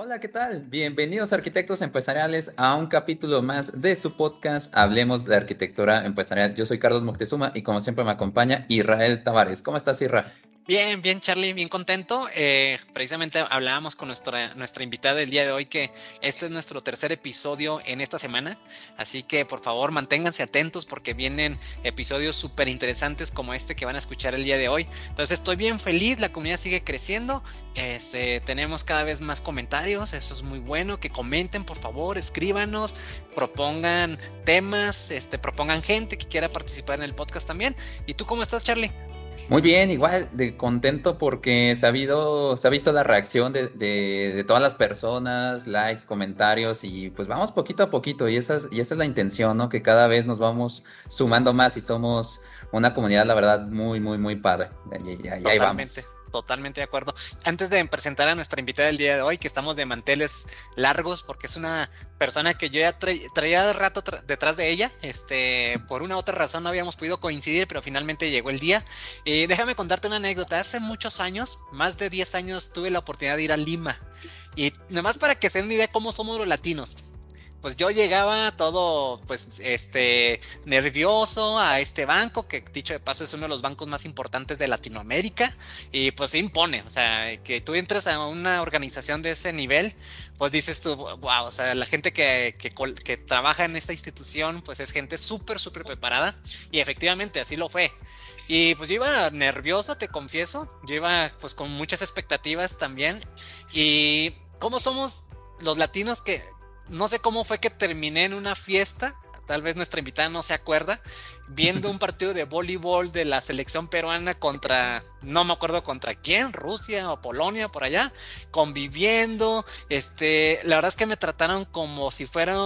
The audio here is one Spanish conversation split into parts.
Hola, ¿qué tal? Bienvenidos arquitectos empresariales a un capítulo más de su podcast Hablemos de Arquitectura Empresarial. Yo soy Carlos Moctezuma y como siempre me acompaña Israel Tavares. ¿Cómo estás, Israel? Bien, bien, Charlie, bien contento. Eh, precisamente hablábamos con nuestra, nuestra invitada del día de hoy que este es nuestro tercer episodio en esta semana. Así que por favor manténganse atentos porque vienen episodios súper interesantes como este que van a escuchar el día de hoy. Entonces estoy bien feliz, la comunidad sigue creciendo. Este, tenemos cada vez más comentarios, eso es muy bueno. Que comenten, por favor, escríbanos, propongan temas, este, propongan gente que quiera participar en el podcast también. ¿Y tú cómo estás, Charlie? Muy bien, igual de contento porque se ha, se ha visto la reacción de, de, todas las personas, likes, comentarios y pues vamos poquito a poquito y esa es, y esa es la intención, ¿no? Que cada vez nos vamos sumando más y somos una comunidad, la verdad, muy, muy, muy padre. Y, ahí vamos. Totalmente de acuerdo. Antes de presentar a nuestra invitada del día de hoy, que estamos de manteles largos, porque es una persona que yo ya traía rato detrás de ella, este, por una u otra razón no habíamos podido coincidir, pero finalmente llegó el día. Y déjame contarte una anécdota. Hace muchos años, más de 10 años, tuve la oportunidad de ir a Lima. Y nomás para que se den una idea de cómo somos los latinos pues yo llegaba todo, pues, este, nervioso a este banco, que dicho de paso es uno de los bancos más importantes de Latinoamérica, y pues se impone, o sea, que tú entres a una organización de ese nivel, pues dices tú, wow, o sea, la gente que, que, que trabaja en esta institución, pues es gente súper, súper preparada, y efectivamente así lo fue. Y pues yo iba nervioso, te confieso, yo iba pues con muchas expectativas también, y cómo somos los latinos que, no sé cómo fue que terminé en una fiesta, tal vez nuestra invitada no se acuerda, viendo un partido de voleibol de la selección peruana contra, no me acuerdo contra quién, Rusia o Polonia, por allá, conviviendo, este, la verdad es que me trataron como si fuera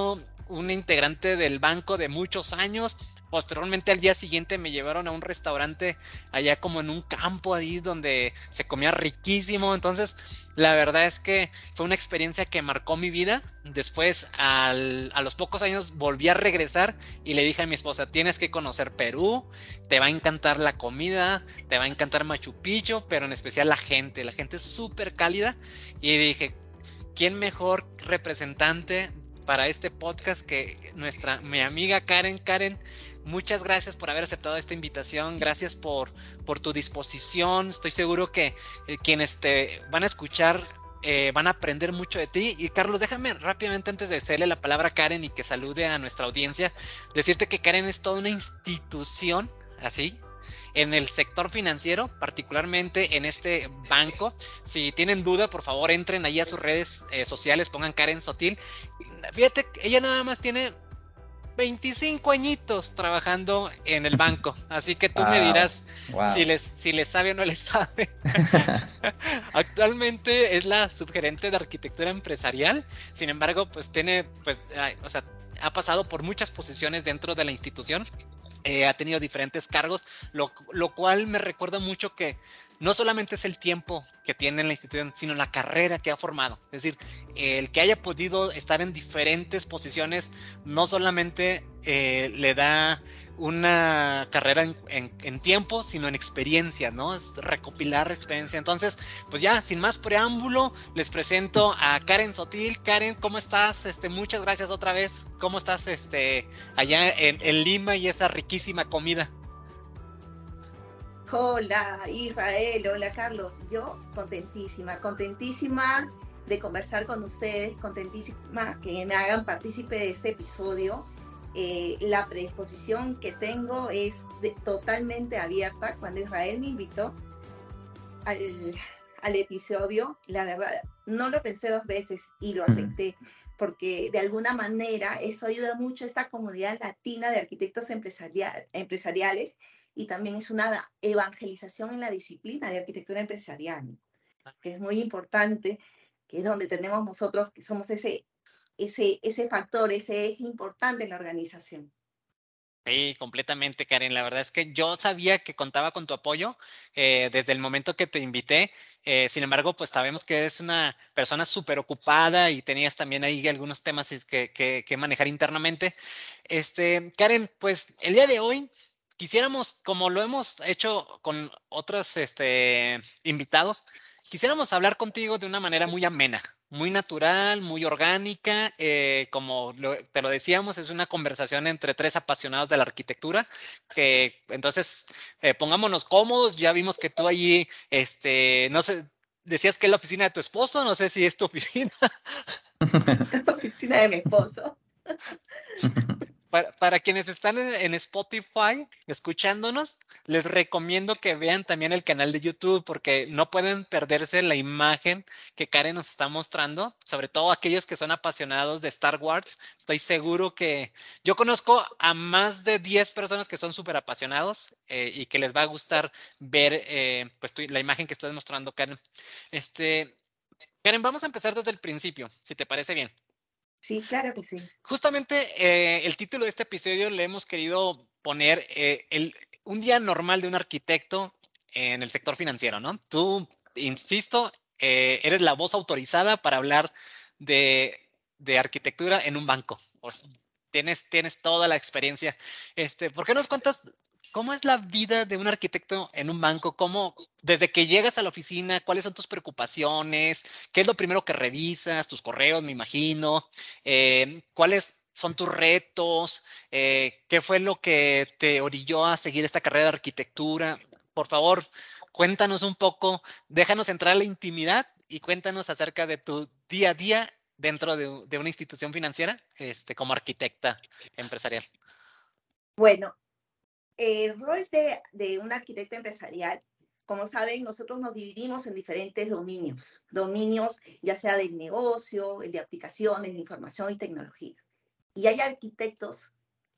un integrante del banco de muchos años, Posteriormente al día siguiente me llevaron a un restaurante allá como en un campo ahí donde se comía riquísimo. Entonces, la verdad es que fue una experiencia que marcó mi vida. Después, a los pocos años, volví a regresar y le dije a mi esposa, tienes que conocer Perú, te va a encantar la comida, te va a encantar Machu Picchu, pero en especial la gente. La gente es súper cálida. Y dije, ¿quién mejor representante para este podcast que nuestra mi amiga Karen? Karen, Muchas gracias por haber aceptado esta invitación, gracias por, por tu disposición. Estoy seguro que eh, quienes te van a escuchar eh, van a aprender mucho de ti. Y Carlos, déjame rápidamente antes de hacerle la palabra a Karen y que salude a nuestra audiencia, decirte que Karen es toda una institución, así, en el sector financiero, particularmente en este banco. Si tienen duda, por favor entren ahí a sus redes eh, sociales, pongan Karen Sotil. Fíjate, ella nada más tiene 25 añitos trabajando en el banco. Así que tú me dirás si, les, si les sabe o no les sabe. Actualmente es la subgerente de arquitectura empresarial. Sin embargo, pues tiene, pues, o sea, ha pasado por muchas posiciones dentro de la institución. Eh, ha tenido diferentes cargos, lo, lo cual me recuerda mucho que no solamente es el tiempo que tiene en la institución, sino la carrera que ha formado. Es decir, el que haya podido estar en diferentes posiciones no solamente eh, le da una carrera en, tiempo, sino en experiencia, ¿no? Es recopilar experiencia. Entonces, pues ya, sin más preámbulo, les presento a Karen Sotil. Karen, ¿cómo estás? Este, muchas gracias otra vez. ¿Cómo estás este, allá en Lima y esa riquísima comida? Hola Israel, hola Carlos. Yo contentísima, contentísima de conversar con ustedes, contentísima que me hagan partícipe de este episodio. Eh, la predisposición que tengo es totalmente abierta. Cuando Israel me invitó al, al, episodio, la verdad, no lo pensé dos veces y lo acepté, porque de alguna manera eso ayuda mucho a esta comunidad latina de arquitectos empresariales y también es una evangelización en la disciplina de arquitectura empresarial, que es muy importante, que es donde tenemos nosotros, que somos ese, ese, ese factor, ese eje importante en la organización. Sí, completamente, Karen. La verdad es que yo sabía que contaba con tu apoyo eh, desde el momento que te invité. Eh, sin embargo, pues sabemos que eres una persona súper ocupada y tenías también ahí algunos temas que, que, que, manejar internamente. Este, Karen, pues el día de hoy quisiéramos, como lo hemos hecho con otros este, invitados, quisiéramos hablar contigo de una manera muy amena, muy natural, muy orgánica, eh, como te lo decíamos, es una conversación entre tres apasionados de la arquitectura, que entonces eh, pongámonos cómodos, ya vimos que tú allí, este, no sé, decías que es la oficina de tu esposo, no sé si es tu oficina. la oficina de mi esposo. Para, quienes están en, Spotify escuchándonos, les recomiendo que vean también el canal de YouTube porque no pueden perderse la imagen que Karen nos está mostrando, sobre todo aquellos que son apasionados de Star Wars. Estoy seguro que yo conozco a más de 10 personas que son súper apasionados eh, y que les va a gustar ver eh, pues, la imagen que estás mostrando, Karen. Este, Karen, vamos a empezar desde el principio, si te parece bien. Sí, claro que sí. Justamente eh, el título de este episodio le hemos querido poner eh, el, un día normal de un arquitecto en el sector financiero, ¿no? Tú, insisto, eh, eres la voz autorizada para hablar de, de arquitectura en un banco. tienes, tienes toda la experiencia. Este, ¿Por qué nos cuentas ¿Cómo es la vida de un arquitecto en un banco? ¿Cómo, desde que llegas a la oficina, cuáles son tus preocupaciones? ¿Qué es lo primero que revisas? Tus correos, me imagino. Eh, ¿Cuáles son tus retos? Eh, ¿Qué fue lo que te orilló a seguir esta carrera de arquitectura? Por favor, cuéntanos un poco, déjanos entrar a la intimidad y cuéntanos acerca de tu día a día dentro de, de una institución financiera este, como arquitecta empresarial. Bueno, el rol de, un arquitecto empresarial, como saben, nosotros nos dividimos en diferentes dominios, dominios ya sea del negocio, el de aplicaciones, de información y tecnología. Y hay arquitectos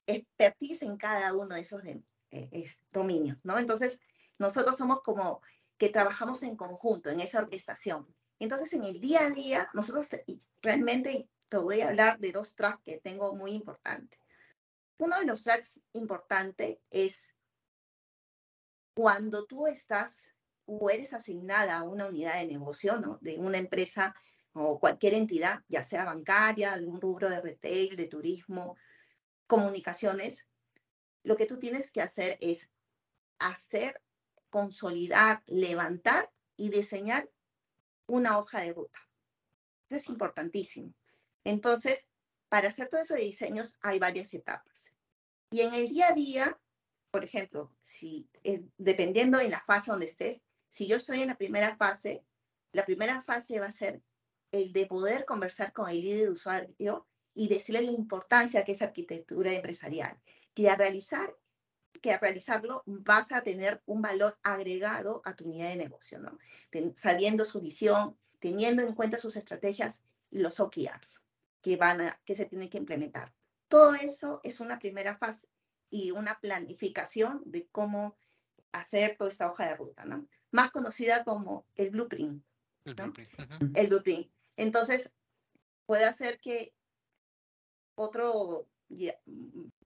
expertise en cada uno de esos eh, dominios, ¿no? Entonces, nosotros somos como que trabajamos en conjunto en esa orquestación. Entonces, en el día a día, nosotros realmente te voy a hablar de dos tracks que tengo muy importantes. Uno de los tracks importantes es cuando tú estás o eres asignada a una unidad de negocio, ¿no? De una empresa o cualquier entidad, ya sea bancaria, algún rubro de retail, de turismo, comunicaciones, lo que tú tienes que hacer es hacer, consolidar, levantar y diseñar una hoja de ruta. Eso es importantísimo. Entonces, para hacer todo eso de diseños hay varias etapas. Y en el día a día, por ejemplo, si eh, dependiendo en la fase donde estés, si yo estoy en la primera fase, la primera fase va a ser el de poder conversar con el líder de usuario y decirle la importancia que es arquitectura empresarial, que a realizar que a realizarlo vas a tener un valor agregado a tu unidad de negocio, ¿no? sabiendo su visión, teniendo en cuenta sus estrategias y los OKRs que van a, que se tienen que implementar. Todo eso es una primera fase y una planificación de cómo hacer toda esta hoja de ruta, ¿no? Más conocida como el blueprint. El blueprint. Entonces, puede hacer que otro,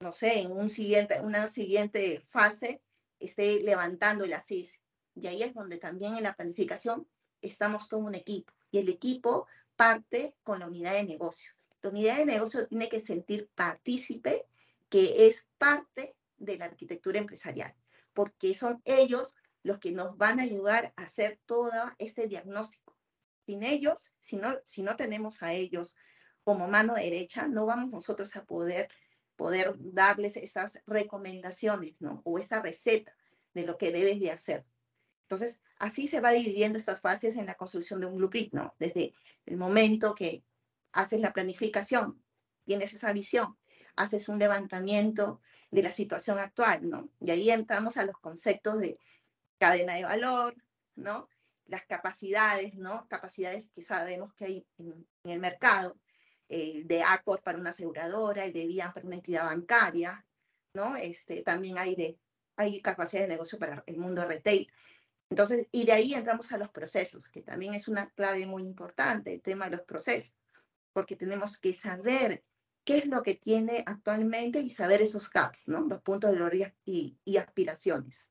no sé, en un siguiente, una siguiente fase esté levantando el ASIS. Y ahí es donde también en la planificación estamos todo un equipo. Y el equipo parte con la unidad de negocio. La unidad de negocio tiene que sentir partícipe, que es parte de la arquitectura empresarial, porque son ellos los que nos van a ayudar a hacer todo este diagnóstico. Sin ellos, si no, si no tenemos a ellos como mano derecha, no vamos nosotros a poder, poder darles esas recomendaciones, ¿no? O esa receta de lo que debes de hacer. Entonces, así se va dividiendo estas fases en la construcción de un blueprint, ¿no? Desde el momento que haces la planificación, tienes esa visión, haces un levantamiento de la situación actual, ¿no? Y ahí entramos a los conceptos de cadena de valor, ¿no? Las capacidades, ¿no? Capacidades que sabemos que hay en, el mercado, el de ACOT para una aseguradora, el de VIAN para una entidad bancaria, ¿no? Este, también hay, de, hay capacidad de negocio para el mundo retail. Entonces, y de ahí entramos a los procesos, que también es una clave muy importante, el tema de los procesos porque tenemos que saber qué es lo que tiene actualmente y saber esos gaps, ¿no? Los puntos de gloria y, y aspiraciones.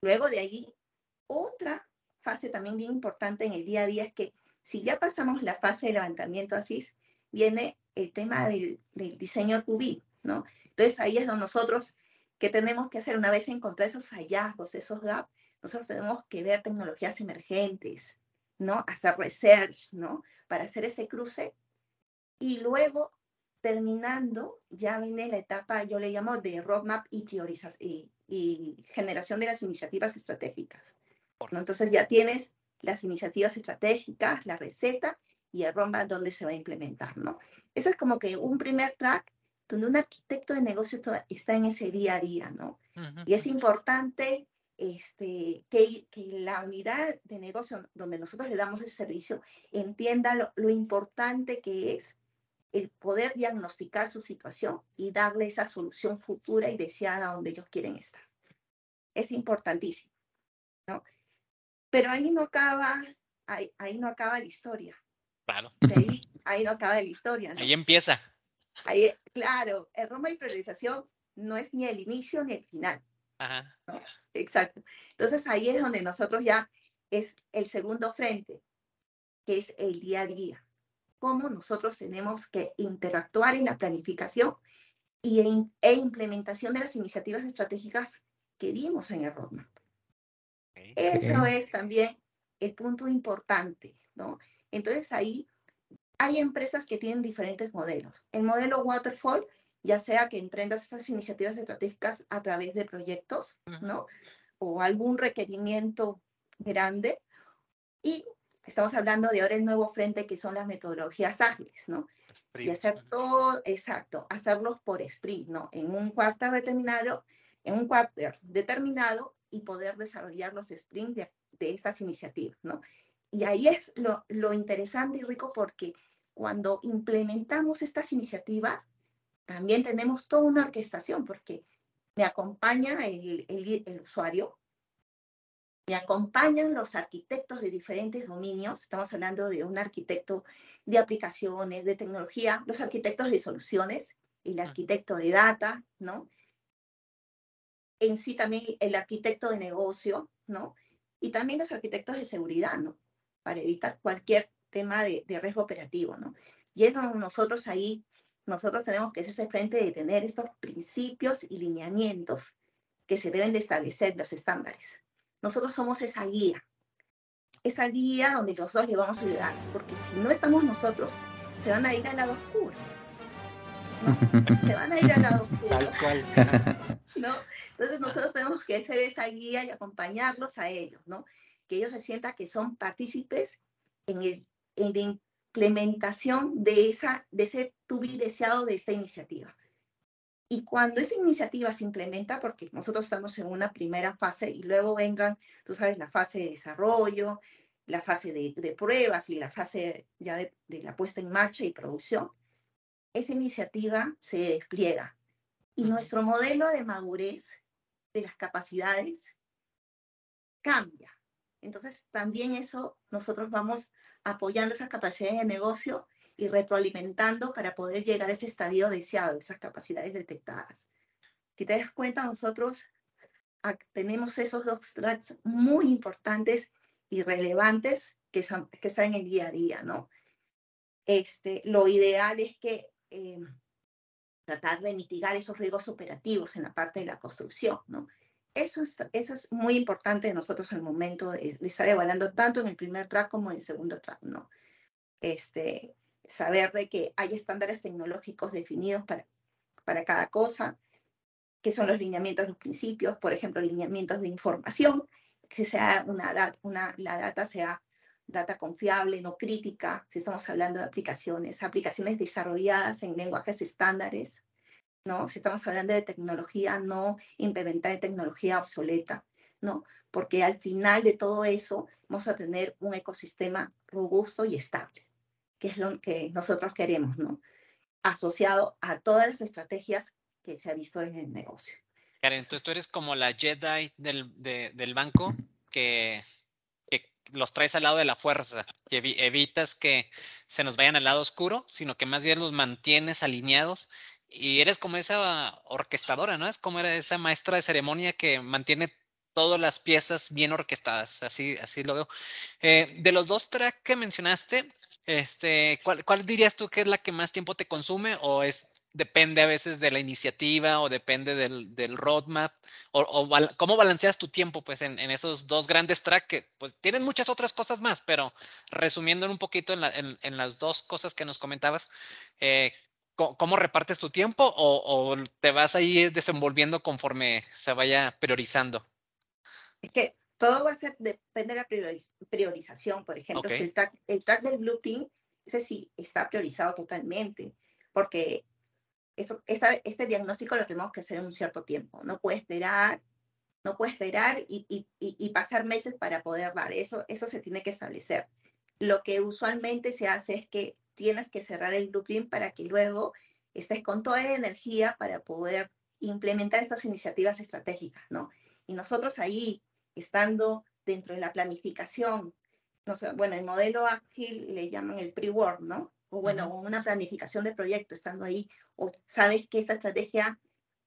Luego de ahí, otra fase también bien importante en el día a día es que si ya pasamos la fase de levantamiento así, viene el tema del, del diseño be, ¿no? Entonces ahí es donde nosotros, que tenemos que hacer una vez encontrar esos hallazgos, esos gaps? Nosotros tenemos que ver tecnologías emergentes, ¿no? Hacer research, ¿no? Para hacer ese cruce. Y luego, terminando, ya viene la etapa, yo le llamo de roadmap y priorización y, y, generación de las iniciativas estratégicas. ¿no? Entonces ya tienes las iniciativas estratégicas, la receta y el roadmap donde se va a implementar, ¿no? Eso es como que un primer track donde un arquitecto de negocio está en ese día a día, ¿no? Y es importante este, que, que, la unidad de negocio donde nosotros le damos ese servicio entienda lo, lo, importante que es el poder diagnosticar su situación y darle esa solución futura y deseada donde ellos quieren estar. Es importantísimo, ¿no? Pero ahí no acaba, ahí, ahí no acaba la historia. Claro. Ahí, ahí no acaba la historia. ¿no? Ahí empieza. Ahí, claro, el Roma y priorización no es ni el inicio ni el final. Ajá. ¿no? Exacto. Entonces ahí es donde nosotros ya es el segundo frente, que es el día a día. Cómo nosotros tenemos que interactuar en la planificación y en, e implementación de las iniciativas estratégicas que dimos en el roadmap. Okay. Eso es también el punto importante, ¿no? Entonces ahí hay empresas que tienen diferentes modelos. El modelo Waterfall, ya sea que emprendas estas iniciativas estratégicas a través de proyectos, ¿no? O algún requerimiento grande. Y estamos hablando de ahora el nuevo frente que son las metodologías ágiles, ¿no? Sprint. Y hacer todo, exacto, hacerlos por sprint, ¿no? En un cuarto determinado, en un quarter determinado y poder desarrollar los sprints de, de estas iniciativas, ¿no? Y ahí es lo, lo, interesante y rico porque cuando implementamos estas iniciativas, también tenemos toda una orquestación porque me acompaña el, el, el usuario, me acompañan los arquitectos de diferentes dominios, estamos hablando de un arquitecto de aplicaciones, de tecnología, los arquitectos de soluciones, el arquitecto de data, ¿no? En sí también el arquitecto de negocio, ¿no? Y también los arquitectos de seguridad, ¿no? Para evitar cualquier tema de, de riesgo operativo, ¿no? Y es donde nosotros ahí, nosotros tenemos que ese frente de tener estos principios y lineamientos que se deben de establecer los estándares. Nosotros somos esa guía, esa guía donde los dos le vamos a ayudar, porque si no estamos nosotros, se van a ir al lado oscuro. ¿no? Se van a ir al lado oscuro. ¿no? Entonces nosotros tenemos que ser esa guía y acompañarlos a ellos, ¿no? Que ellos se sientan que son partícipes en, el, en la implementación de, esa, de ese tubi deseado de esta iniciativa. Y cuando esa iniciativa se implementa, porque nosotros estamos en una primera fase y luego vendrán, tú sabes, la fase de desarrollo, la fase de, de pruebas y la fase ya de, de, la puesta en marcha y producción, esa iniciativa se despliega. Y nuestro modelo de madurez de las capacidades cambia. Entonces, también eso nosotros vamos apoyando esas capacidades de negocio y retroalimentando para poder llegar a ese estadio deseado, esas capacidades detectadas. Si te das cuenta, nosotros tenemos esos dos tracks muy importantes y relevantes que, son, que están en el día a día, ¿no? Este, lo ideal es que eh, tratar de mitigar esos riesgos operativos en la parte de la construcción, ¿no? Eso es, eso es muy importante de nosotros el momento de, de, estar evaluando tanto en el primer track como en el segundo track, ¿no? Este, saber de que hay estándares tecnológicos definidos para, para cada cosa, que son los lineamientos, los principios, por ejemplo, lineamientos de información, que sea una, una, la data sea data confiable, no crítica, si estamos hablando de aplicaciones, aplicaciones desarrolladas en lenguajes estándares, ¿no? Si estamos hablando de tecnología, no implementar tecnología obsoleta, ¿no? Porque al final de todo eso vamos a tener un ecosistema robusto y estable, que es lo que nosotros queremos, ¿no? Asociado a todas las estrategias que se ha visto en el negocio. Karen, entonces tú eres como la Jedi del, de, del banco que, que, los traes al lado de la fuerza, evi evitas que se nos vayan al lado oscuro, sino que más bien los mantienes alineados y eres como esa orquestadora, ¿no? Es como esa maestra de ceremonia que mantiene todas las piezas bien orquestadas, así, así lo veo. Eh, de los dos tracks que mencionaste, este, ¿cuál, ¿cuál, dirías tú que es la que más tiempo te consume o es depende a veces de la iniciativa o depende del, del roadmap? O, cómo balanceas tu tiempo pues en, esos dos grandes tracks que pues tienen muchas otras cosas más, pero resumiendo un poquito en, en, las dos cosas que nos comentabas, eh, ¿cómo, repartes tu tiempo o, o, te vas ahí desenvolviendo conforme se vaya priorizando? Es que todo va a ser, depende de la priorización, por ejemplo, el track, el track del blueprint, ese sí está priorizado totalmente, porque eso, este diagnóstico lo tenemos que hacer en un cierto tiempo, no puede esperar, no puede esperar y, y, y, pasar meses para poder dar, eso, eso se tiene que establecer. Lo que usualmente se hace es que tienes que cerrar el blueprint para que luego estés con toda la energía para poder implementar estas iniciativas estratégicas, ¿no? Y nosotros ahí estando dentro de la planificación, no sé, bueno, el modelo ágil le llaman el pre-work, ¿no? O bueno, una planificación de proyecto, estando ahí, o sabes que esta estrategia,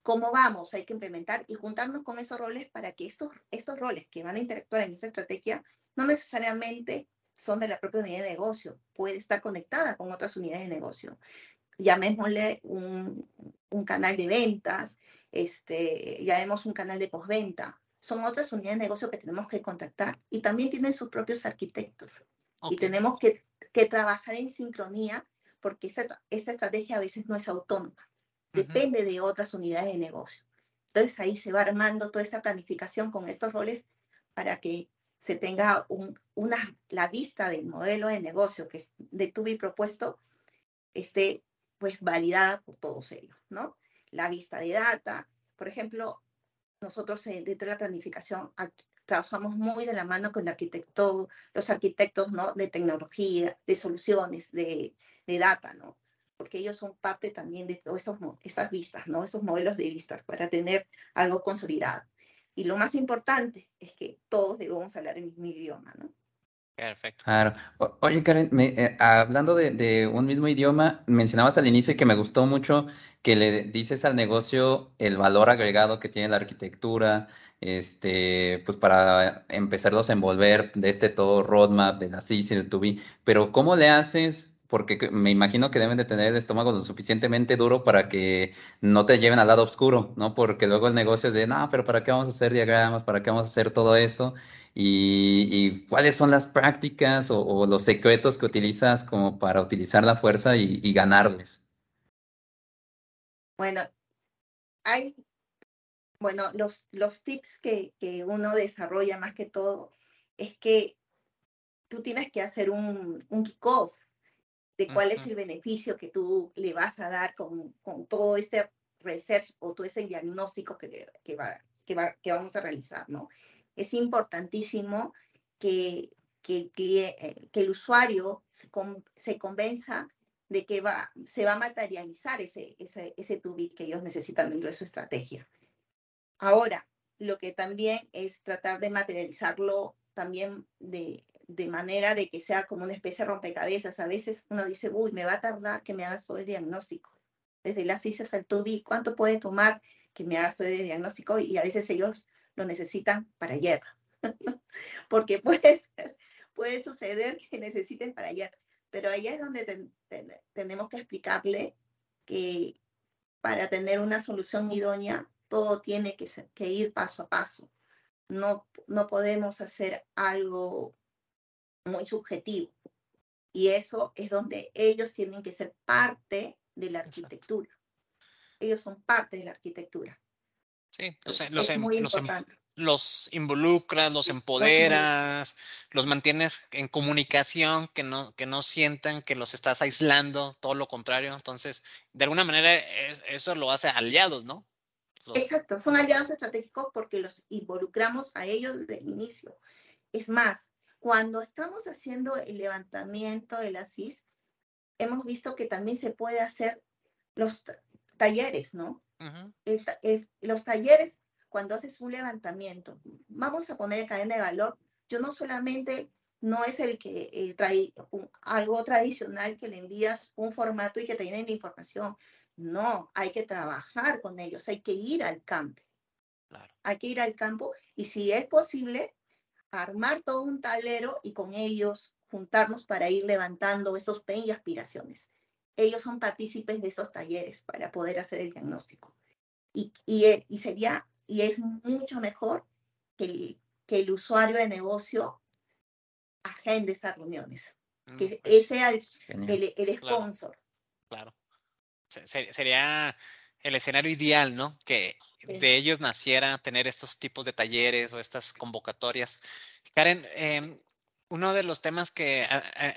cómo vamos, hay que implementar y juntarnos con esos roles para que estos, estos roles que van a interactuar en esta estrategia no necesariamente son de la propia unidad de negocio, puede estar conectada con otras unidades de negocio. Llamémosle un, un canal de ventas, este, llamemos un canal de postventa, son otras unidades de negocio que tenemos que contactar y también tienen sus propios arquitectos. Y tenemos que, que, trabajar en sincronía porque esta, esta estrategia a veces no es autónoma, depende de otras unidades de negocio. Entonces ahí se va armando toda esta planificación con estos roles para que se tenga un, una, la vista del modelo de negocio que de tuve propuesto esté pues validada por todos ellos, ¿no? La vista de data, por ejemplo, nosotros eh, dentro de la planificación trabajamos muy de la mano con los arquitectos ¿no? de tecnología, de soluciones, de, de data, ¿no? porque ellos son parte también de todas estas vistas, ¿no? estos modelos de vistas para tener algo consolidado. Y lo más importante es que todos debemos hablar el mismo idioma, ¿no? Perfecto. Claro. oye, Karen, eh, hablando de, de, un mismo idioma, mencionabas al inicio que me gustó mucho que le dices al negocio el valor agregado que tiene la arquitectura, este, pues para empezarlos a envolver de este todo roadmap de la CIS y el 2B, pero ¿cómo le haces? Porque me imagino que deben de tener el estómago lo suficientemente duro para que no te lleven al lado oscuro, ¿no? Porque luego el negocio es de, no, pero ¿para qué vamos a hacer diagramas? ¿Para qué vamos a hacer todo eso? Y, cuáles son las prácticas o, los secretos que utilizas como para utilizar la fuerza y, ganarles. Bueno, hay, bueno, los, los tips que, que, uno desarrolla más que todo es que tú tienes que hacer un, un kick-off de cuál es el beneficio que tú le vas a dar con, con todo este research o todo ese diagnóstico que, que, va, que, va, que vamos a realizar, ¿no? es importantísimo que, que, eh, que el usuario se, se, convenza de que va, se va a materializar ese, ese, ese tubi que ellos necesitan dentro de su estrategia. Ahora, lo que también es tratar de materializarlo también de, de manera de que sea como una especie de rompecabezas. A veces uno dice, uy, me va a tardar que me hagas todo el diagnóstico. Desde las CIS hasta el tubi, ¿cuánto puede tomar que me hagas todo el diagnóstico? Y a veces ellos lo necesitan para ayer. Porque puede, puede suceder que necesiten para ayer. Pero ahí es donde tenemos que explicarle que para tener una solución idónea, todo tiene que, que ir paso a paso. No, no podemos hacer algo muy subjetivo. Y eso es donde ellos tienen que ser parte de la arquitectura. Ellos son parte de la arquitectura. Sí, los, los, em, los, em, los, involucras, los empoderas, los mantienes en comunicación, que no, que no sientan que los estás aislando, todo lo contrario. Entonces, de alguna manera, eso lo hace aliados, ¿no? Exacto, son aliados estratégicos porque los involucramos a ellos desde el inicio. Es más, cuando estamos haciendo el levantamiento de la CIS, hemos visto que también se puede hacer los talleres, ¿no? los talleres, cuando haces un levantamiento, vamos a poner cadena de valor, yo no solamente no es el que trae algo tradicional que le envías un formato y que te llenen la información. No, hay que trabajar con ellos, hay que ir al campo. Hay que ir al campo y si es posible, armar todo un tablero y con ellos juntarnos para ir levantando esos pequeños y aspiraciones. ellos son partícipes de esos talleres para poder hacer el diagnóstico. Y, y, eh, y sería, y es mucho mejor que el, que el usuario de negocio agende esas reuniones, mm, que pues, ese sea el, el, sponsor. Claro. Sería el escenario ideal, ¿no? Que de ellos naciera tener estos tipos de talleres o estas convocatorias. Karen, eh, uno de los temas que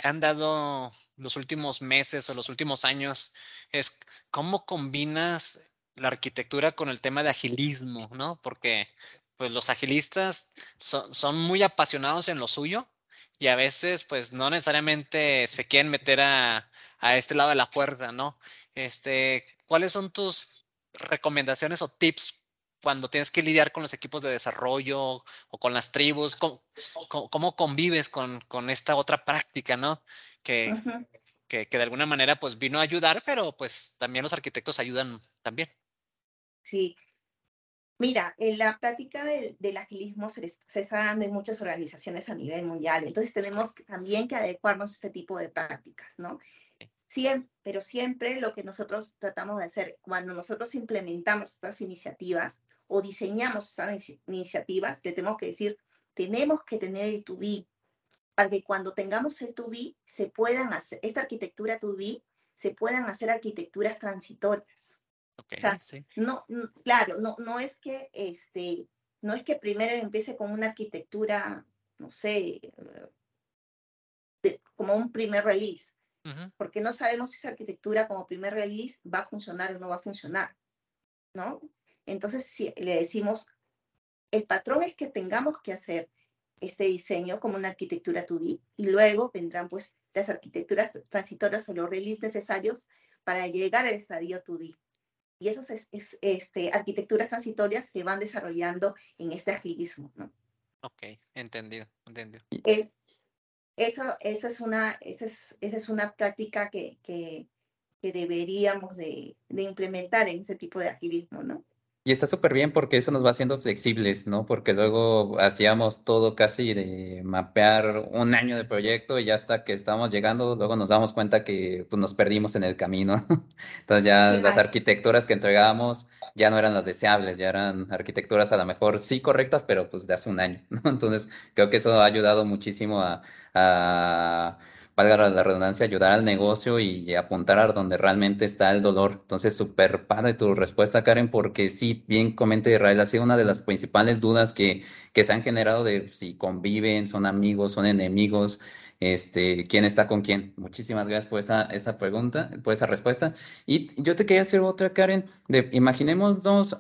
han dado los últimos meses o los últimos años es cómo combinas la arquitectura con el tema de agilismo, ¿no? Porque pues los agilistas son, son muy apasionados en lo suyo y a veces pues no necesariamente se quieren meter a, a este lado de la fuerza, ¿no? Este, ¿cuáles son tus recomendaciones o tips cuando tienes que lidiar con los equipos de desarrollo o con las tribus, ¿cómo, convives con, con, esta otra práctica, ¿no? Que, que, de alguna manera pues vino a ayudar, pero pues también los arquitectos ayudan también. Sí. Mira, en la práctica del, del agilismo se, se, está dando en muchas organizaciones a nivel mundial, entonces tenemos también que adecuarnos a este tipo de prácticas, ¿no? Siempre, pero siempre lo que nosotros tratamos de hacer cuando nosotros implementamos estas iniciativas o diseñamos estas iniciativas, le tenemos que decir, tenemos que tener el to be, para que cuando tengamos el to be, se puedan hacer, esta arquitectura to be, se puedan hacer arquitecturas transitorias. Okay, o sea, no, claro, no, no es que este, no es que primero empiece con una arquitectura, no sé, como un primer release, porque no sabemos si esa arquitectura como primer release va a funcionar o no va a funcionar, ¿no? Entonces, si le decimos, el patrón es que tengamos que hacer este diseño como una arquitectura 2D y luego vendrán pues las arquitecturas transitorias o los releases necesarios para llegar al estadio 2D. Y esas es, este, arquitecturas transitorias se van desarrollando en este agilismo, ¿no? Ok, entendido, entendido. Eso, eso es una, esa es, es una práctica que, que, que deberíamos de, de, implementar en ese tipo de agilismo, ¿no? Y está súper bien porque eso nos va haciendo flexibles, ¿no? Porque luego hacíamos todo casi de mapear un año de proyecto y ya hasta que estamos llegando, luego nos damos cuenta que pues, nos perdimos en el camino. Entonces ya las arquitecturas que entregábamos ya no eran las deseables, ya eran arquitecturas a lo mejor sí correctas, pero pues de hace un año, ¿no? Entonces creo que eso ha ayudado muchísimo a, a valga la redundancia, ayudar al negocio y apuntar a donde realmente está el dolor. Entonces, súper padre tu respuesta, Karen, porque sí, bien comenta Israel, ha sido una de las principales dudas que, que se han generado de si conviven, son amigos, son enemigos, este, quién está con quién. Muchísimas gracias por esa, esa pregunta, por esa respuesta. Y yo te quería hacer otra, Karen, de imaginémonos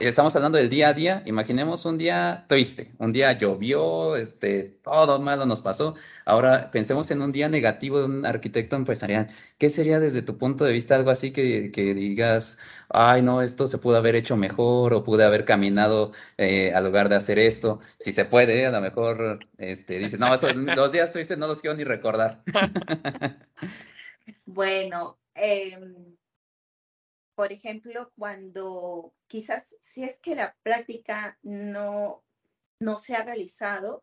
Estamos hablando del día a día. Imaginemos un día triste, un día llovió, este, todo malo nos pasó. Ahora pensemos en un día negativo de un arquitecto empresarial. ¿Qué sería desde tu punto de vista algo así que, que digas, ay, no, esto se pudo haber hecho mejor o pude haber caminado eh, al lugar de hacer esto? Si se puede, a lo mejor este, dices, no, los días tristes no los quiero ni recordar. bueno, eh por ejemplo, cuando quizás si es que la práctica no, no se ha realizado,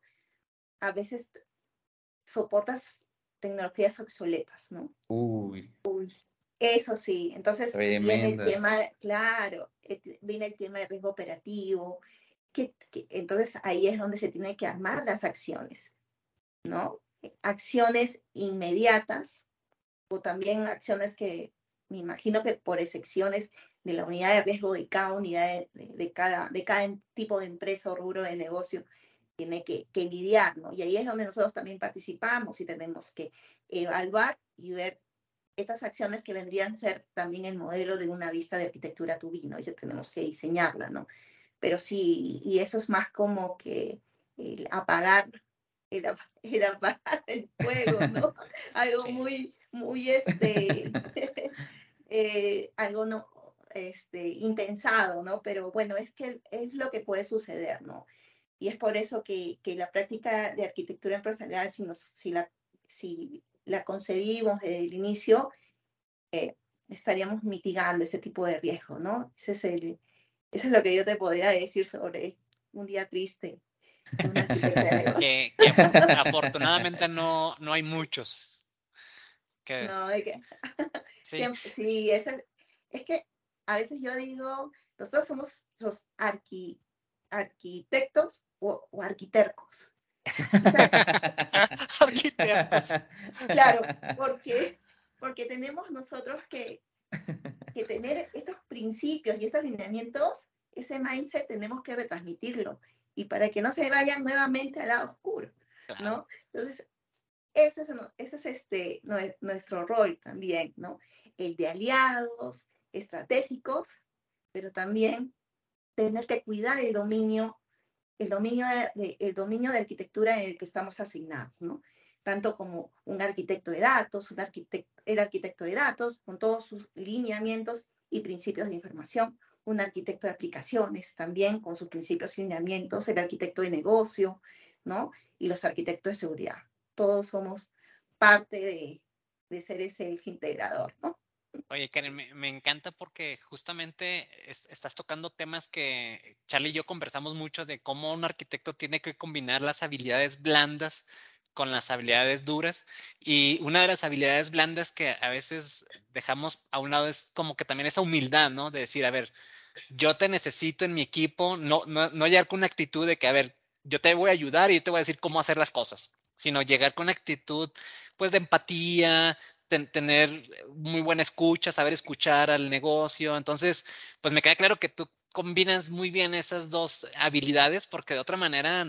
a veces soportas tecnologías obsoletas, ¿no? Uy. Uy. Eso sí, entonces viene el tema, claro, eh, viene el tema de riesgo operativo, que, entonces ahí es donde se tienen que armar las acciones, ¿no? Acciones inmediatas o también acciones que me imagino que por excepciones de la unidad de riesgo de cada unidad, de, cada, de cada tipo de empresa o rubro de negocio, tiene que, que, lidiar, ¿no? Y ahí es donde nosotros también participamos y tenemos que evaluar y ver estas acciones que vendrían a ser también el modelo de una vista de arquitectura tu ¿no? Y tenemos que diseñarla, ¿no? Pero sí, y eso es más como que el apagar el, el apagar el fuego, ¿no? Algo muy, muy, este, eh, algo no, este, impensado, ¿no? Pero bueno, es que es lo que puede suceder, ¿no? Y es por eso que, que la práctica de arquitectura empresarial, si, nos, si, la, si la concebimos desde el inicio, eh, estaríamos mitigando ese tipo de riesgo, ¿no? Ese es el, eso es lo que yo te podría decir sobre un día triste que, afortunadamente no, no hay muchos. No, es que... sí, sí es, es que a veces yo digo, nosotros somos los arquitectos o, o arquitercos. arquitectos. Claro, porque, porque tenemos nosotros que, que tener estos principios y estos lineamientos, ese mindset tenemos que retransmitirlo y para que no se vayan nuevamente al lado oscuro, ¿no? Entonces, ese es, ese es este, nuestro rol también, ¿no? El de aliados, estratégicos, pero también tener que cuidar el dominio, el dominio de, el dominio de arquitectura en el que estamos asignados, ¿no? Tanto como un arquitecto de datos, un arquitecto, el arquitecto de datos, con todos sus lineamientos y principios de información, un arquitecto de aplicaciones también con sus principios y lineamientos, el arquitecto de negocio, ¿no? Y los arquitectos de seguridad. Todos somos parte de, de ser ese eje integrador, ¿no? Oye, Karen, me, encanta porque justamente estás tocando temas que Charlie y yo conversamos mucho de cómo un arquitecto tiene que combinar las habilidades blandas con las habilidades duras. Y una de las habilidades blandas que a veces dejamos a un lado es como que también esa humildad, ¿no? De decir, a ver, yo te necesito en mi equipo, no, no, no llegar con una actitud de que, a ver, yo te voy a ayudar y yo te voy a decir cómo hacer las cosas, sino llegar con una actitud, pues, de empatía, tener muy buena escucha, saber escuchar al negocio. Entonces, pues me queda claro que tú combinas muy bien esas dos habilidades porque de otra manera,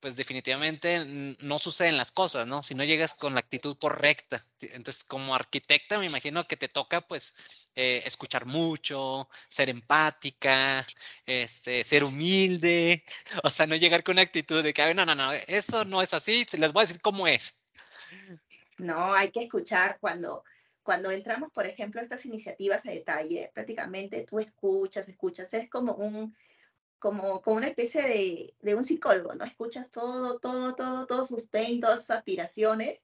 pues definitivamente no suceden las cosas, ¿no? Si no llegas con la actitud correcta. Entonces, como arquitecta, me imagino que te toca, pues, eh, escuchar mucho, ser empática, este, ser humilde, o sea, no llegar con una actitud de que, no, no, no, eso no es así, les voy a decir cómo es. No, hay que escuchar cuando, cuando entramos, por ejemplo, a estas iniciativas a detalle, prácticamente tú escuchas, escuchas, es como un, como, como una especie de, de, un psicólogo, ¿no? Escuchas todo, todo, todo, todos sus pain, todas sus aspiraciones,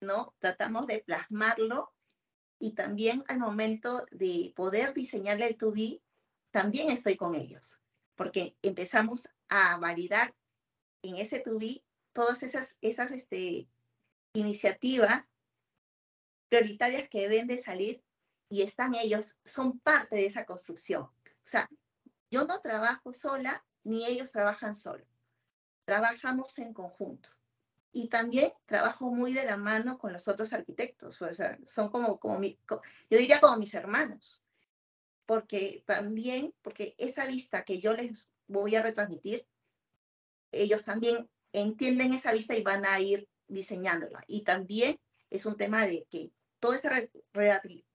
¿no? Tratamos de plasmarlo y también al momento de poder diseñarle el 2 también estoy con ellos, porque empezamos a validar en ese 2 todas esas, esas este, iniciativas prioritarias que deben de salir y están ellos, son parte de esa construcción. O sea, yo no trabajo sola, ni ellos trabajan solo. Trabajamos en conjunto. Y también trabajo muy de la mano con los otros arquitectos. O sea, son como, como mi, yo diría como mis hermanos. Porque también, porque esa vista que yo les voy a retransmitir, ellos también entienden esa vista y van a ir diseñándola. Y también es un tema de que toda esa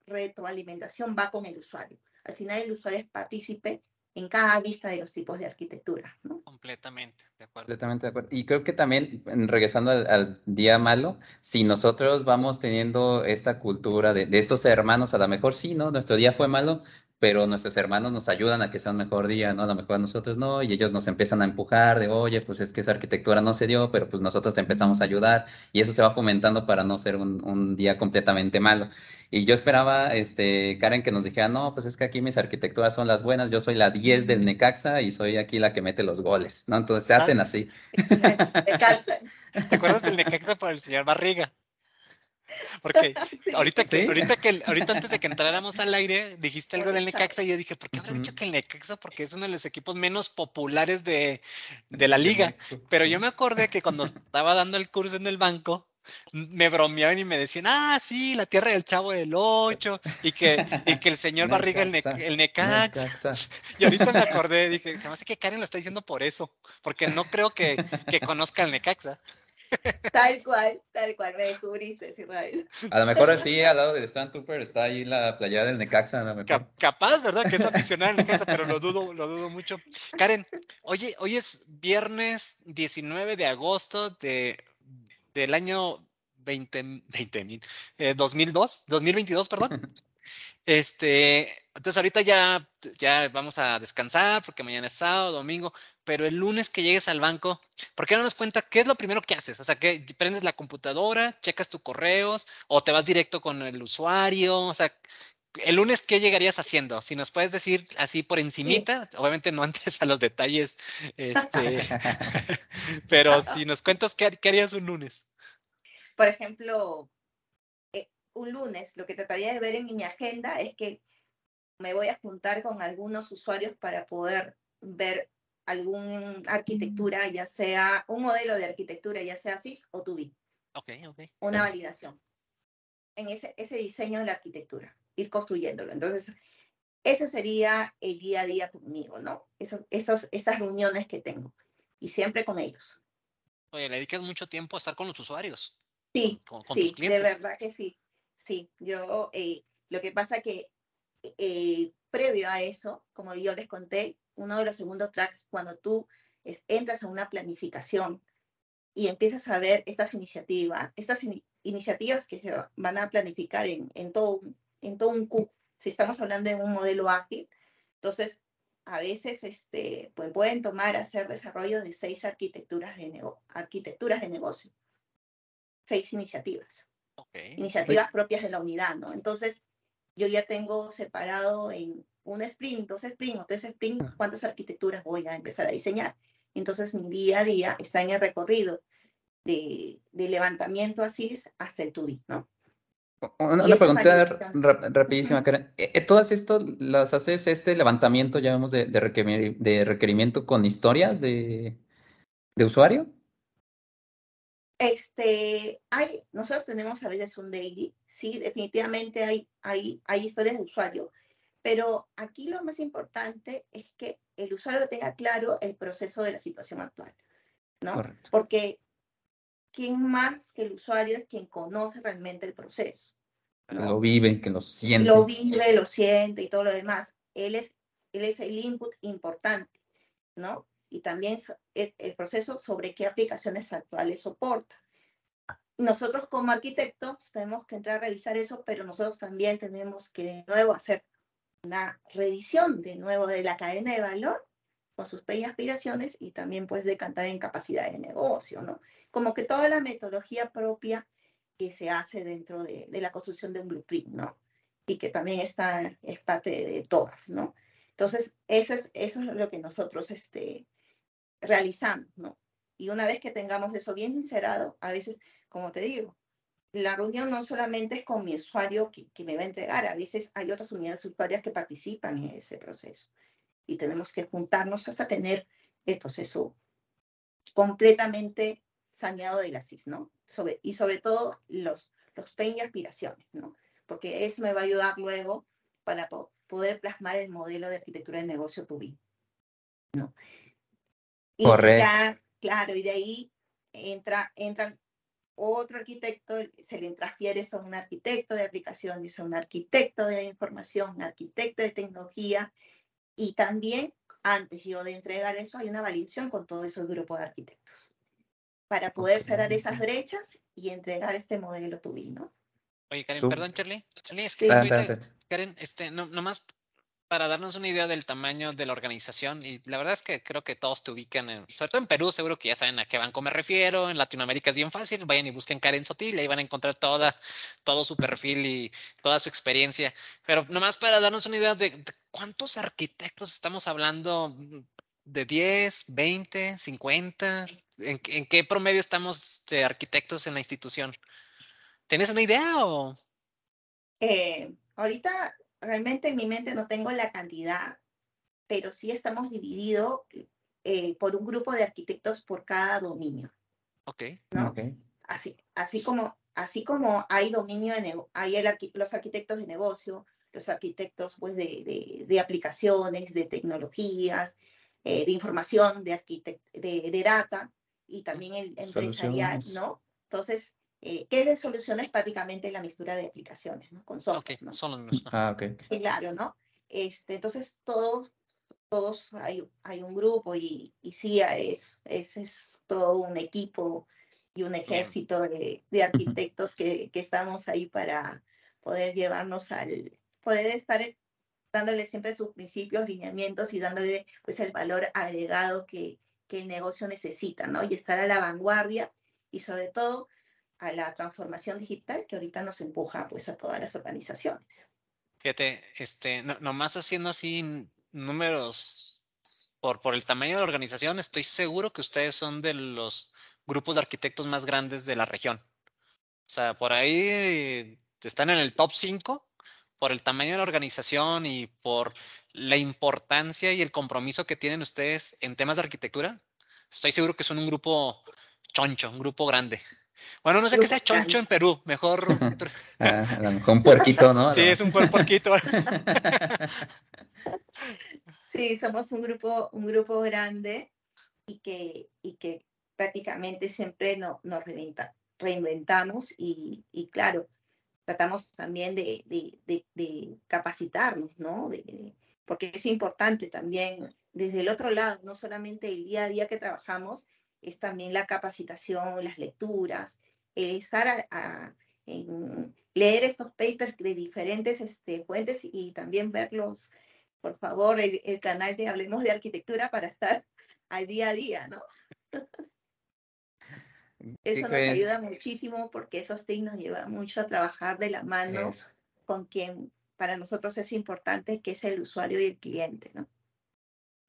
retroalimentación va con el usuario. Al final el usuario es partícipe en cada vista de los tipos de arquitectura. ¿no? Completamente, de acuerdo. Completamente de acuerdo. Y creo que también, regresando al, día malo, si nosotros vamos teniendo esta cultura de, de, estos hermanos, a lo mejor sí, ¿no? Nuestro día fue malo, pero nuestros hermanos nos ayudan a que sea un mejor día, ¿no? A lo mejor a nosotros no, y ellos nos empiezan a empujar de, oye, pues es que esa arquitectura no se dio, pero pues nosotros te empezamos a ayudar, y eso se va fomentando para no ser un, un día completamente malo. Y yo esperaba, este, Karen, que nos dijera, no, pues es que aquí mis arquitecturas son las buenas, yo soy la 10 del Necaxa y soy aquí la que mete los goles, ¿no? Entonces se hacen ah. así. ¿Te acuerdas del Necaxa por el señor Barriga? Porque ahorita que, ahorita que, ahorita antes de que entráramos al aire, dijiste algo del Necaxa y yo dije, ¿por qué habrás dicho que el Necaxa? Porque es uno de los equipos menos populares de, de la liga. Pero yo me acordé que cuando estaba dando el curso en el banco, me bromeaban y me decían, ah, sí, la tierra del chavo del 8, y que, y que el señor Barriga, el, el Necaxa. Y ahorita me acordé, dije, se me hace que Karen lo está diciendo por eso, porque no creo que, que conozca el Necaxa. Tal cual, tal cual, me descubriste, Israel. A lo mejor así, al lado del Stand Trooper, está ahí la playa del Necaxa. capaz, ¿verdad? Que es aficionado al Necaxa, pero lo dudo, lo dudo mucho. Karen, oye, hoy es viernes 19 de agosto de, del año 20, 20 eh, 2002, 2022, perdón. Este, entonces ahorita ya, ya vamos a descansar porque mañana es sábado, domingo, pero el lunes que llegues al banco, ¿por qué no nos cuenta qué es lo primero que haces? O sea, que prendes la computadora, checas tus correos o te vas directo con el usuario, o sea, el lunes qué llegarías haciendo? Si nos puedes decir así por encimita, obviamente no antes a los detalles, este, pero si nos cuentas qué, qué harías un lunes. Por ejemplo, un lunes, lo que trataría de ver en mi agenda es que me voy a juntar con algunos usuarios para poder ver alguna arquitectura, ya sea un modelo de arquitectura, ya sea SIS o 2D. Ok, ok. Una validación en ese, ese diseño de la arquitectura, ir construyéndolo. Entonces, ese sería el día a día conmigo, ¿no? Esos, esos, esas reuniones que tengo y siempre con ellos. Oye, le dedicas mucho tiempo a estar con los usuarios. Sí, sí, de verdad que sí. Sí, yo, eh, lo que pasa que eh, previo a eso, como yo les conté, uno de los segundos tracks, cuando tú entras a una planificación y empiezas a ver estas iniciativas, estas iniciativas que se van a planificar en, en, todo, en todo un Q, si estamos hablando de un modelo ágil, entonces a veces este, pues pueden tomar, hacer desarrollo de seis arquitecturas de, arquitecturas de negocio, seis iniciativas, iniciativas propias de la unidad, ¿no? Entonces, yo ya tengo separado en un sprint, dos sprint o tres sprint, ah. cuántas arquitecturas voy a empezar a diseñar. Entonces, mi día a día está en el recorrido de, levantamiento así hasta el tubi, ¿no? Una, pregunta rapidísima, Karen. Eh, eh, ¿Todas estas las haces este levantamiento, ya vemos, de, de, requerimiento con historias de, de, usuario? Este, hay, nosotros tenemos a veces un daily, sí, definitivamente hay, hay, hay historias de usuario, pero aquí lo más importante es que el usuario tenga claro el proceso de la situación actual, ¿no? Porque ¿quién más que el usuario es quien conoce realmente el proceso? Que lo vive, que lo siente. Lo vive, lo siente y todo lo demás. Él es, él es el input importante, ¿no? Y también el proceso sobre qué aplicaciones actuales soporta. Nosotros como arquitectos tenemos que entrar a revisar eso, pero nosotros también tenemos que de nuevo hacer una revisión de nuevo de la cadena de valor con sus pequeñas aspiraciones y también pues decantar en capacidad de negocio, ¿no? Como que toda la metodología propia que se hace dentro de, la construcción de un blueprint, ¿no? Y que también está, es parte de, todo, ¿no? Entonces, eso es, eso es lo que nosotros este, realizamos, ¿no? Y una vez que tengamos eso bien sincerado, a veces, como te digo, la reunión no solamente es con mi usuario que, que, me va a entregar, a veces hay otras unidades usuarias que participan en ese proceso y tenemos que juntarnos hasta tener el proceso completamente saneado de la CIS, ¿no? Sobre, y sobre todo los, los y aspiraciones, ¿no? Porque eso me va a ayudar luego para poder plasmar el modelo de arquitectura de negocio TUBI, ¿no? Y Correcto. claro, y de ahí entra, entra otro arquitecto, se le transfiere a un arquitecto de aplicaciones, a un arquitecto de información, un arquitecto de tecnología, y también, antes yo de entregar eso, hay una validación con todo esos grupos de arquitectos. Para poder cerrar esas brechas y entregar este modelo tubino. Oye, Karen, perdón, Charlie. Charlie, es que Karen, este, no, nomás para darnos una idea del tamaño de la organización, y la verdad es que creo que todos te ubican, en, sobre todo en Perú, seguro que ya saben a qué banco me refiero, en Latinoamérica es bien fácil, vayan y busquen Karen Sotil, ahí van a encontrar toda, todo su perfil y toda su experiencia. Pero nomás para darnos una idea de, cuántos arquitectos estamos hablando, de 10, 20, 50, ¿en, qué promedio estamos de arquitectos en la institución? ¿Tienes una idea o...? Eh, ahorita realmente en mi mente no tengo la cantidad, pero sí estamos divididos eh, por un grupo de arquitectos por cada dominio. Ok. Así, así, como, así como hay dominio, de hay el, los arquitectos de negocio, los arquitectos pues, de, de, aplicaciones, de tecnologías, eh, de información, de, de, de, data y también el empresarial, ¿no? Entonces, eh, que es de soluciones prácticamente la mistura de aplicaciones, ¿no? Con software, ¿no? Ah, ok. claro, ¿no? Este, entonces, todos, todos hay, hay un grupo y, y sí, es, es, es todo un equipo y un ejército de, de arquitectos que, que, estamos ahí para poder llevarnos al, poder estar dándole siempre sus principios, lineamientos y dándole pues el valor agregado que, que el negocio necesita, ¿no? Y estar a la vanguardia y sobre todo a la transformación digital que ahorita nos empuja pues a todas las organizaciones. Fíjate, este, no, nomás haciendo así números por, por el tamaño de la organización, estoy seguro que ustedes son de los grupos de arquitectos más grandes de la región. O sea, por ahí están en el top 5 por el tamaño de la organización y por la importancia y el compromiso que tienen ustedes en temas de arquitectura. Estoy seguro que son un grupo choncho, un grupo grande. Bueno, no sé qué sea choncho en Perú, mejor. ah, a lo mejor un puerquito, ¿no? Sí, es un puerquito. sí, somos un grupo, un grupo grande y que, y que prácticamente siempre no, nos reinventa, reinventamos y, y, claro, tratamos también de, de, de, capacitarnos, ¿no? porque es importante también desde el otro lado, no solamente el día a día que trabajamos, es también la capacitación, las lecturas, estar a, en leer estos papers de diferentes este, fuentes y también verlos, por favor, el, el, canal de Hablemos de Arquitectura para estar al día a día, ¿no? Eso nos ayuda muchísimo porque esos TIC nos lleva mucho a trabajar de la mano con quien para nosotros es importante, que es el usuario y el cliente, ¿no?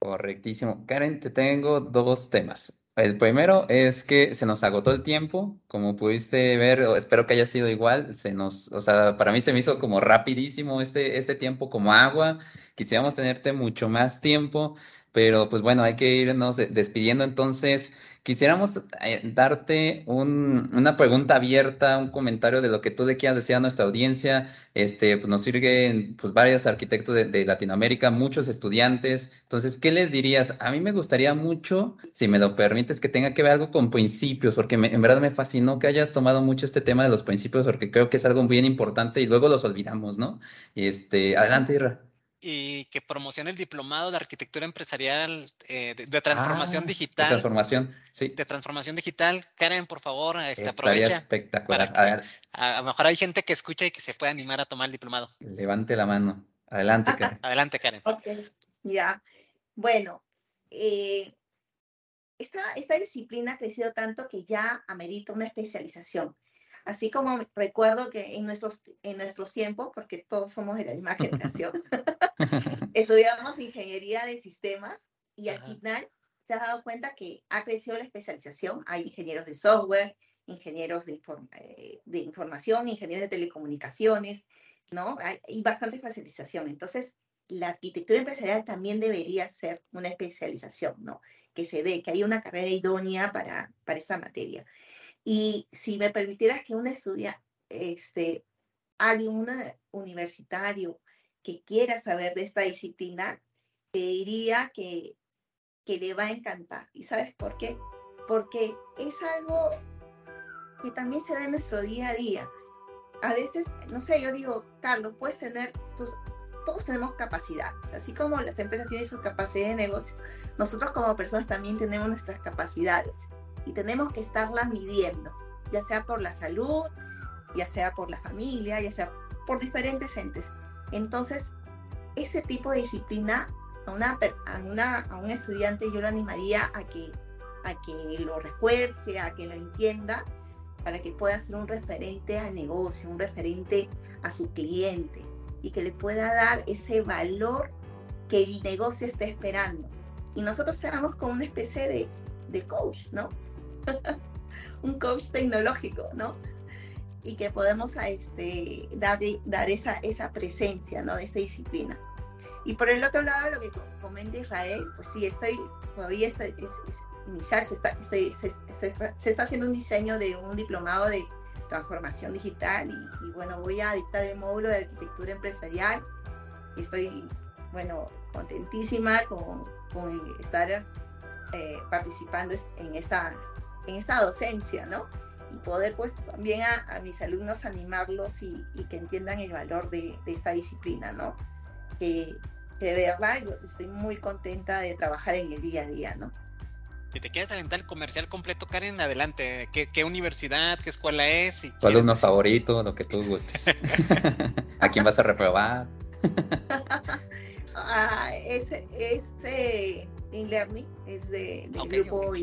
Correctísimo. Karen, te tengo dos temas. El primero es que se nos agotó el tiempo, como pudiste ver, espero que haya sido igual, se nos, o sea, para mí se me hizo como rapidísimo este, este tiempo como agua, quisiéramos tenerte mucho más tiempo, pero pues bueno, hay que irnos despidiendo, entonces Quisiéramos eh, darte una pregunta abierta, un comentario de lo que tú le quieras decir a nuestra audiencia. Este, pues nos siguen pues, varios arquitectos de, Latinoamérica, muchos estudiantes. Entonces, ¿qué les dirías? A mí me gustaría mucho, si me lo permites, que tenga que ver algo con principios, porque en verdad me fascinó que hayas tomado mucho este tema de los principios, porque creo que es algo bien importante y luego los olvidamos, ¿no? Este, adelante, Irra y que promocione el diplomado de arquitectura empresarial eh, de, transformación digital. De transformación, sí. De transformación digital. Karen, por favor, este, aprovecha. espectacular. a, lo mejor hay gente que escucha y que se puede animar a tomar el diplomado. Levante la mano. Adelante, Karen. Adelante, Karen. Ok, ya. Bueno, eh, esta, esta disciplina ha crecido tanto que ya amerita una especialización. Así como recuerdo que en nuestros, en nuestros tiempos, porque todos somos de la misma generación, estudiamos ingeniería de sistemas y al final te has dado cuenta que ha crecido la especialización. Hay ingenieros de software, ingenieros de, eh, de información, ingenieros de telecomunicaciones, ¿no? Hay, bastante especialización. Entonces, la arquitectura empresarial también debería ser una especialización, ¿no? Que se dé, que haya una carrera idónea para, para esa materia. Y si me permitieras que un estudiante, este, alguien universitario que quiera saber de esta disciplina, te diría que, que le va a encantar. ¿Y sabes por qué? Porque es algo que también se da en nuestro día a día. A veces, no sé, yo digo, Carlos, puedes tener, todos tenemos capacidades, así como las empresas tienen su capacidad de negocio, nosotros como personas también tenemos nuestras capacidades y tenemos que estarlas midiendo, ya sea por la salud, ya sea por la familia, ya sea por diferentes entes. Entonces, ese tipo de disciplina a, una, a, una, a un estudiante yo lo animaría a que, a que lo refuerce, a que lo entienda, para que pueda ser un referente al negocio, un referente a su cliente y que le pueda dar ese valor que el negocio está esperando. Y nosotros seamos como una especie de, de coach, ¿no? un coach tecnológico, ¿no? Y que podemos este, dar, dar esa, esa presencia, ¿no? De esta disciplina. Y por el otro lado, lo que comenta Israel, pues sí, estoy, todavía está, es, inicial, se está, se, se, está haciendo un diseño de un diplomado de transformación digital y, bueno, voy a dictar el módulo de arquitectura empresarial. Y estoy, bueno, contentísima con, con estar eh, participando en esta, en esta docencia, ¿no? Y poder pues también a, mis alumnos animarlos y, que entiendan el valor de, esta disciplina, ¿no? Que, de verdad yo estoy muy contenta de trabajar en el día a día, ¿no? Si te quieres aventar el comercial completo, Karen, adelante. ¿Qué, universidad, qué escuela es? Si tu alumno favorito, lo que tú gustes. ¿A quién vas a reprobar? ah, es, es eh, Learning, es de, del grupo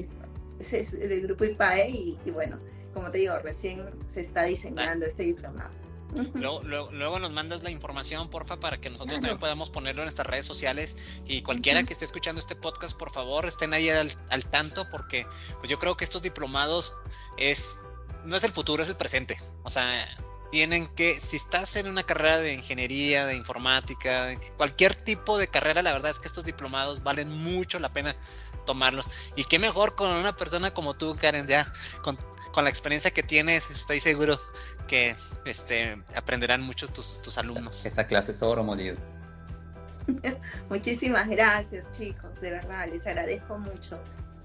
es del grupo IPAE y, bueno, como te digo, recién se está diseñando este diplomado. Luego, luego, nos mandas la información, porfa, para que nosotros también podamos ponerlo en nuestras redes sociales y cualquiera que esté escuchando este podcast, por favor, estén ahí al, al, tanto porque pues yo creo que estos diplomados es no es el futuro, es el presente. O sea, tienen que, si estás en una carrera de ingeniería, de informática, cualquier tipo de carrera, la verdad es que estos diplomados valen mucho la pena tomarlos. Y qué mejor con una persona como tú, Karen, ya con, la experiencia que tienes, estoy seguro que este, aprenderán muchos tus, tus alumnos. Esa clase es oro molido. Muchísimas gracias, chicos, de verdad, les agradezco mucho.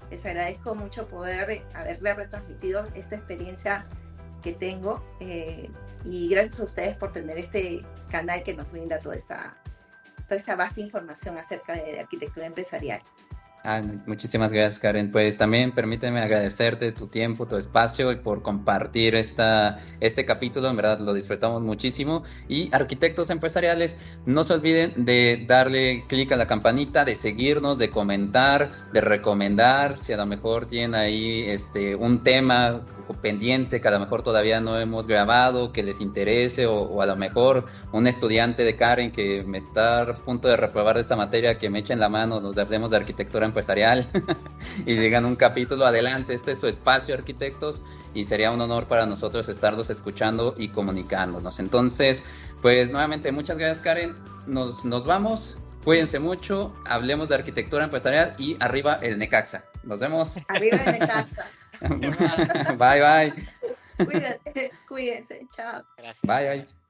Les agradezco mucho poder haberle retransmitido esta experiencia que tengo eh, y gracias a ustedes por tener este canal que nos brinda toda esta, toda esta vasta información acerca de arquitectura empresarial. Ah, muchísimas gracias, Karen. Pues también permíteme agradecerte tu tiempo, tu espacio y por compartir esta, este capítulo. En verdad lo disfrutamos muchísimo. Y arquitectos empresariales, no se olviden de darle clic a la campanita, de seguirnos, de comentar, de recomendar. Si a lo mejor tienen ahí este, un tema pendiente que a lo mejor todavía no hemos grabado, que les interese, o, a lo mejor un estudiante de Karen que me está a punto de reprobar esta materia, que me echen la mano, nos hablemos de arquitectura empresarial y digan un capítulo adelante, este es su espacio arquitectos y sería un honor para nosotros estarlos escuchando y comunicándonos. Entonces, pues nuevamente muchas gracias Karen, nos, nos vamos. Cuídense mucho, hablemos de arquitectura empresarial y arriba el Necaxa. Nos vemos. Arriba el Necaxa. bye, bye. Cuídense, cuídense, chao. Gracias. Bye, bye.